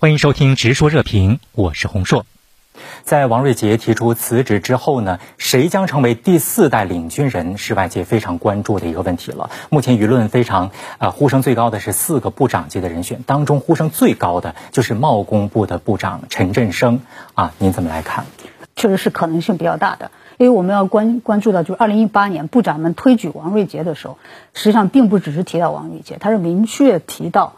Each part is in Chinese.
欢迎收听《直说热评》，我是洪硕。在王瑞杰提出辞职之后呢，谁将成为第四代领军人，是外界非常关注的一个问题了。目前舆论非常啊，呼声最高的是四个部长级的人选，当中呼声最高的就是贸工部的部长陈振声啊，您怎么来看？确实是可能性比较大的，因为我们要关关注到，就是二零一八年部长们推举王瑞杰的时候，实际上并不只是提到王瑞杰，他是明确提到。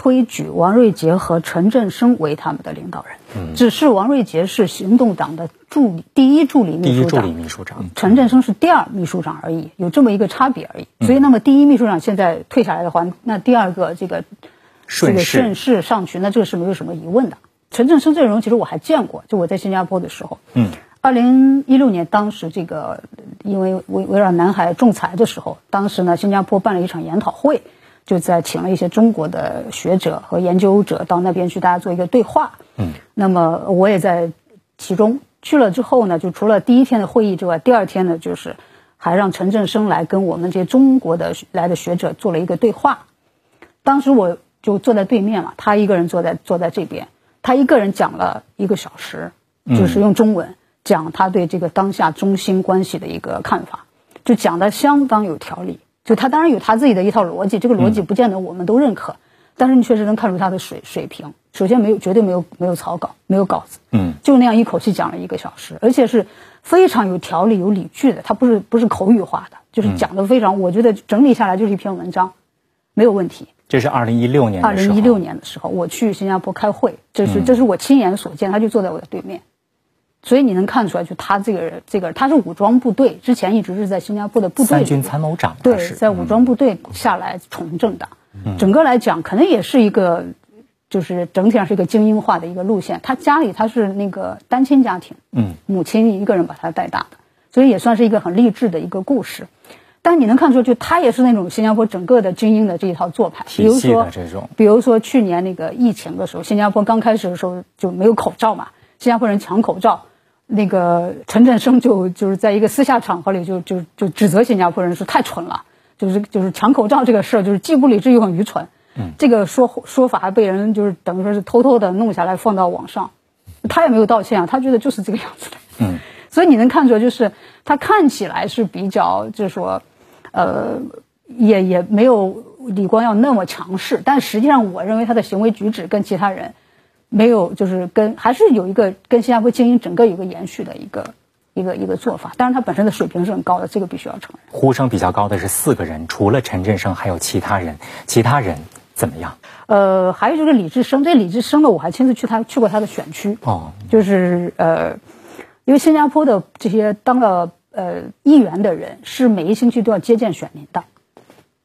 推举王瑞杰和陈振声为他们的领导人，嗯，只是王瑞杰是行动党的助理第一助理秘书长，第一助理秘书长，陈振声是第二秘书长而已，有这么一个差别而已。所以，那么第一秘书长现在退下来的话，那第二个这个这个顺势上去，那这个是没有什么疑问的。陈振声这种人，其实我还见过，就我在新加坡的时候，嗯，二零一六年当时这个因为围围绕南海仲裁的时候，当时呢新加坡办了一场研讨会。就在请了一些中国的学者和研究者到那边去，大家做一个对话。嗯，那么我也在其中去了之后呢，就除了第一天的会议之外，第二天呢，就是还让陈振生来跟我们这些中国的来的学者做了一个对话。当时我就坐在对面嘛，他一个人坐在坐在这边，他一个人讲了一个小时，就是用中文讲他对这个当下中新关系的一个看法，就讲的相当有条理。就他当然有他自己的一套逻辑，这个逻辑不见得我们都认可，但是你确实能看出他的水水平。首先没有绝对没有没有草稿，没有稿子，嗯，就那样一口气讲了一个小时，而且是非常有条理、有理据的。他不是不是口语化的，就是讲的非常，我觉得整理下来就是一篇文章，没有问题。这是二零一六年，二零一六年的时候，我去新加坡开会，这是这是我亲眼所见，他就坐在我的对面。所以你能看出来，就他这个人，这个他是武装部队，之前一直是在新加坡的部队。三军参谋长。对，在武装部队下来从政的，整个来讲，可能也是一个，就是整体上是一个精英化的一个路线。他家里他是那个单亲家庭，嗯，母亲一个人把他带大的，所以也算是一个很励志的一个故事。但你能看出，就他也是那种新加坡整个的精英的这一套做派。比如说这种，比如说去年那个疫情的时候，新加坡刚开始的时候就没有口罩嘛，新加坡人抢口罩。那个陈振声就就是在一个私下场合里就就就指责新加坡人说太蠢了，就是就是抢口罩这个事儿就是既不理智又很愚蠢，嗯，这个说说法还被人就是等于说是偷偷的弄下来放到网上，他也没有道歉啊，他觉得就是这个样子的，嗯，所以你能看出来就是他看起来是比较就是说，呃，也也没有李光耀那么强势，但实际上我认为他的行为举止跟其他人。没有，就是跟还是有一个跟新加坡精英整个有个延续的一个一个一个做法，当然他本身的水平是很高的，这个必须要承认。呼声比较高的是四个人，除了陈振声，还有其他人，其他人怎么样？呃，还有就是李志生，这李志生呢，我还亲自去他去过他的选区哦，就是呃，因为新加坡的这些当了呃议员的人是每一星期都要接见选民的，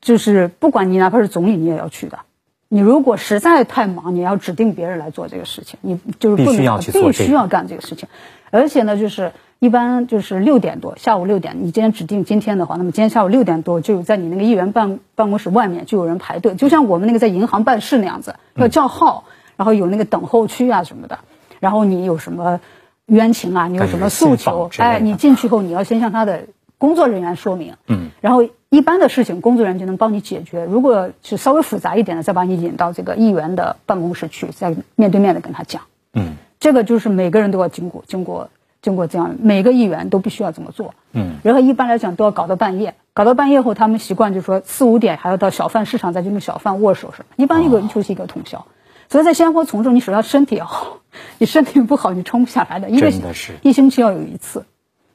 就是不管你哪怕是总理，你也要去的。你如果实在太忙，你要指定别人来做这个事情，你就是必须要去做，必须要干这个事情。而且呢，就是一般就是六点多，下午六点，你今天指定今天的话，那么今天下午六点多就在你那个议员办办公室外面就有人排队，就像我们那个在银行办事那样子，要叫号，然后有那个等候区啊什么的。然后你有什么冤情啊，你有什么诉求，哎，你进去后你要先向他的工作人员说明，嗯，然后。一般的事情，工作人员就能帮你解决。如果是稍微复杂一点的，再把你引到这个议员的办公室去，再面对面的跟他讲。嗯，这个就是每个人都要经过、经过、经过这样，每个议员都必须要这么做。嗯，然后一般来讲都要搞到半夜，搞到半夜后，他们习惯就是说四五点还要到小贩市场再去跟小贩握手什么。一般一个就是一个通宵。所以在新加坡从政，你首先身体要好，你身体不好你撑不下来的。真的是。一星期要有一次。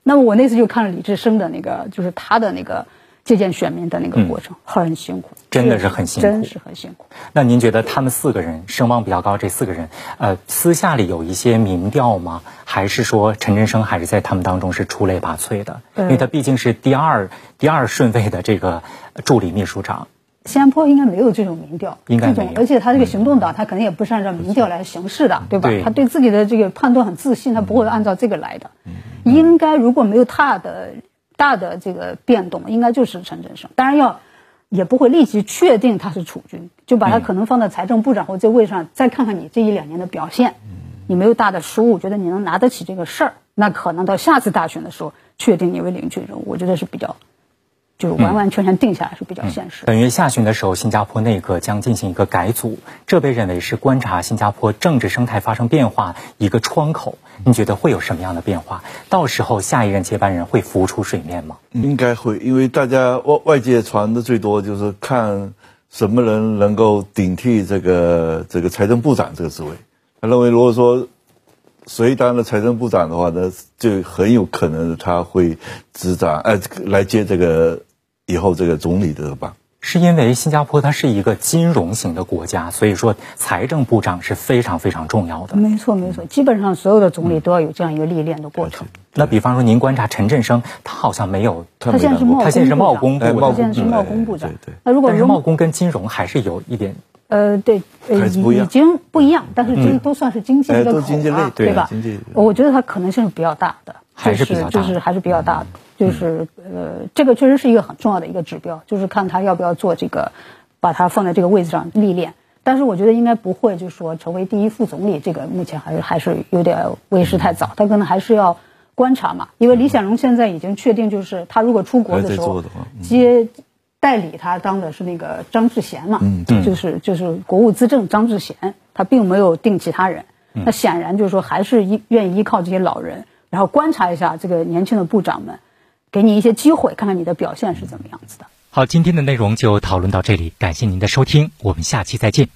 那么我那次就看了李志生的那个，就是他的那个。接见选民的那个过程很辛苦，真的是很辛苦，真是很辛苦。那您觉得他们四个人声望比较高，这四个人，呃，私下里有一些民调吗？还是说陈振声还是在他们当中是出类拔萃的？因为他毕竟是第二第二顺位的这个助理秘书长。新加坡应该没有这种民调，应该没有。而且他这个行动党，他肯定也不是按照民调来行事的，对吧？他对自己的这个判断很自信，他不会按照这个来的。应该如果没有他的。大的这个变动应该就是陈振声，当然要也不会立即确定他是储君，就把他可能放在财政部长或这位上，再看看你这一两年的表现，你没有大的失误，觉得你能拿得起这个事儿，那可能到下次大选的时候确定你为领军人物，我觉得是比较就是完完全全定下来是比较现实。本月下旬的时候，新加坡内阁将进行一个改组，这被认为是观察新加坡政治生态发生变化一个窗口。你觉得会有什么样的变化？到时候下一任接班人会浮出水面吗？应该会，因为大家外外界传的最多就是看什么人能够顶替这个这个财政部长这个职位。他认为，如果说谁当了财政部长的话，那就很有可能他会执掌，呃，来接这个以后这个总理的吧。是因为新加坡它是一个金融型的国家，所以说财政部长是非常非常重要的。没错，没错，基本上所有的总理都要有这样一个历练的过程。那比方说，您观察陈振声，他好像没有，他现在是贸，他现在是贸工部，他现在是贸工部长。对对。那如果是贸工跟金融还是有一点。呃，对，呃，已经不一样，但是这都算是经济的口啊，对吧？我觉得它可能性是比较大的，还是就是还是比较大的，就是呃，这个确实是一个很重要的一个指标，就是看他要不要做这个，把他放在这个位置上历练。但是我觉得应该不会，就是说成为第一副总理，这个目前还是还是有点为时太早，他可能还是要观察嘛。因为李显龙现在已经确定，就是他如果出国的时候接。代理他当的是那个张志贤嘛，嗯，就是就是国务资政张志贤，他并没有定其他人，那显然就是说还是依愿意依靠这些老人，然后观察一下这个年轻的部长们，给你一些机会，看看你的表现是怎么样子的。好，今天的内容就讨论到这里，感谢您的收听，我们下期再见。